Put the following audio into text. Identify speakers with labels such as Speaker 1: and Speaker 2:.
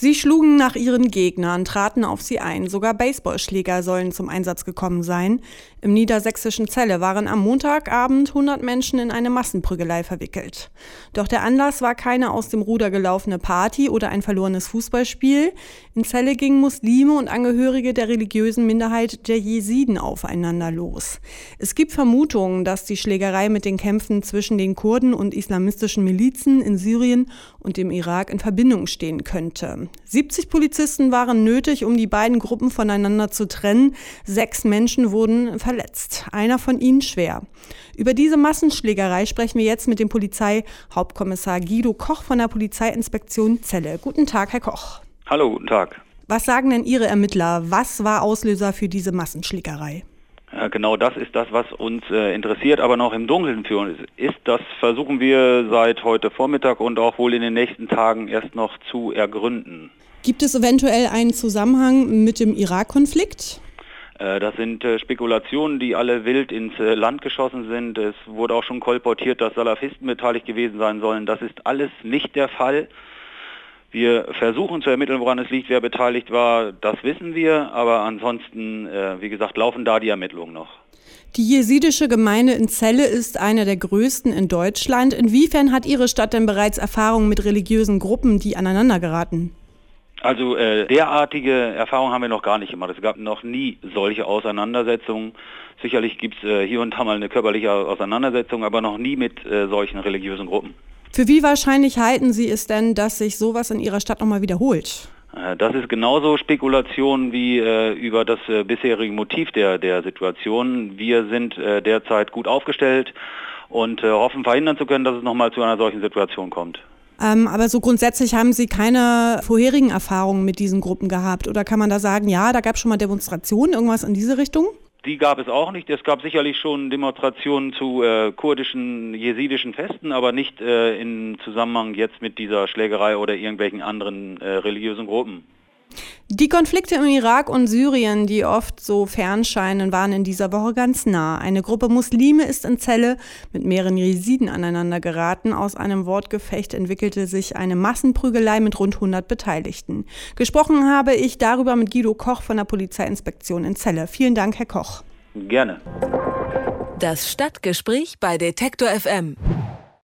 Speaker 1: Sie schlugen nach ihren Gegnern, traten auf sie ein. Sogar Baseballschläger sollen zum Einsatz gekommen sein. Im niedersächsischen Celle waren am Montagabend 100 Menschen in eine Massenprügelei verwickelt. Doch der Anlass war keine aus dem Ruder gelaufene Party oder ein verlorenes Fußballspiel. In Celle gingen Muslime und Angehörige der religiösen Minderheit der Jesiden aufeinander los. Es gibt Vermutungen, dass die Schlägerei mit den Kämpfen zwischen den Kurden und islamistischen Milizen in Syrien und dem Irak in Verbindung stehen könnte. 70 Polizisten waren nötig, um die beiden Gruppen voneinander zu trennen. Sechs Menschen wurden verletzt, einer von ihnen schwer. Über diese Massenschlägerei sprechen wir jetzt mit dem Polizeihauptkommissar Guido Koch von der Polizeiinspektion Celle. Guten Tag, Herr Koch.
Speaker 2: Hallo, guten Tag.
Speaker 1: Was sagen denn Ihre Ermittler? Was war Auslöser für diese Massenschlägerei?
Speaker 2: Ja, genau das ist das, was uns äh, interessiert, aber noch im Dunkeln für uns ist. Das versuchen wir seit heute Vormittag und auch wohl in den nächsten Tagen erst noch zu ergründen.
Speaker 1: Gibt es eventuell einen Zusammenhang mit dem Irak-Konflikt?
Speaker 2: Äh, das sind äh, Spekulationen, die alle wild ins äh, Land geschossen sind. Es wurde auch schon kolportiert, dass Salafisten beteiligt gewesen sein sollen. Das ist alles nicht der Fall. Wir versuchen zu ermitteln, woran es liegt, wer beteiligt war, das wissen wir, aber ansonsten, äh, wie gesagt, laufen da die Ermittlungen noch.
Speaker 1: Die jesidische Gemeinde in Celle ist eine der größten in Deutschland. Inwiefern hat Ihre Stadt denn bereits Erfahrungen mit religiösen Gruppen, die aneinander geraten?
Speaker 2: Also äh, derartige Erfahrungen haben wir noch gar nicht gemacht. Es gab noch nie solche Auseinandersetzungen. Sicherlich gibt es äh, hier und da mal eine körperliche Auseinandersetzung, aber noch nie mit äh, solchen religiösen Gruppen.
Speaker 1: Für wie wahrscheinlich halten Sie es denn, dass sich sowas in Ihrer Stadt nochmal wiederholt?
Speaker 2: Äh, das ist genauso Spekulation wie äh, über das äh, bisherige Motiv der, der Situation. Wir sind äh, derzeit gut aufgestellt und äh, hoffen verhindern zu können, dass es nochmal zu einer solchen Situation kommt.
Speaker 1: Ähm, aber so grundsätzlich haben Sie keine vorherigen Erfahrungen mit diesen Gruppen gehabt? Oder kann man da sagen, ja, da gab es schon mal Demonstrationen, irgendwas in diese Richtung?
Speaker 2: Die gab es auch nicht. Es gab sicherlich schon Demonstrationen zu äh, kurdischen, jesidischen Festen, aber nicht äh, im Zusammenhang jetzt mit dieser Schlägerei oder irgendwelchen anderen äh, religiösen Gruppen.
Speaker 1: Die Konflikte im Irak und Syrien, die oft so fern scheinen, waren in dieser Woche ganz nah. Eine Gruppe Muslime ist in Zelle mit mehreren Jesiden aneinander geraten. Aus einem Wortgefecht entwickelte sich eine Massenprügelei mit rund 100 Beteiligten. Gesprochen habe ich darüber mit Guido Koch von der Polizeiinspektion in Celle. Vielen Dank, Herr Koch.
Speaker 2: Gerne.
Speaker 3: Das Stadtgespräch bei Detektor FM.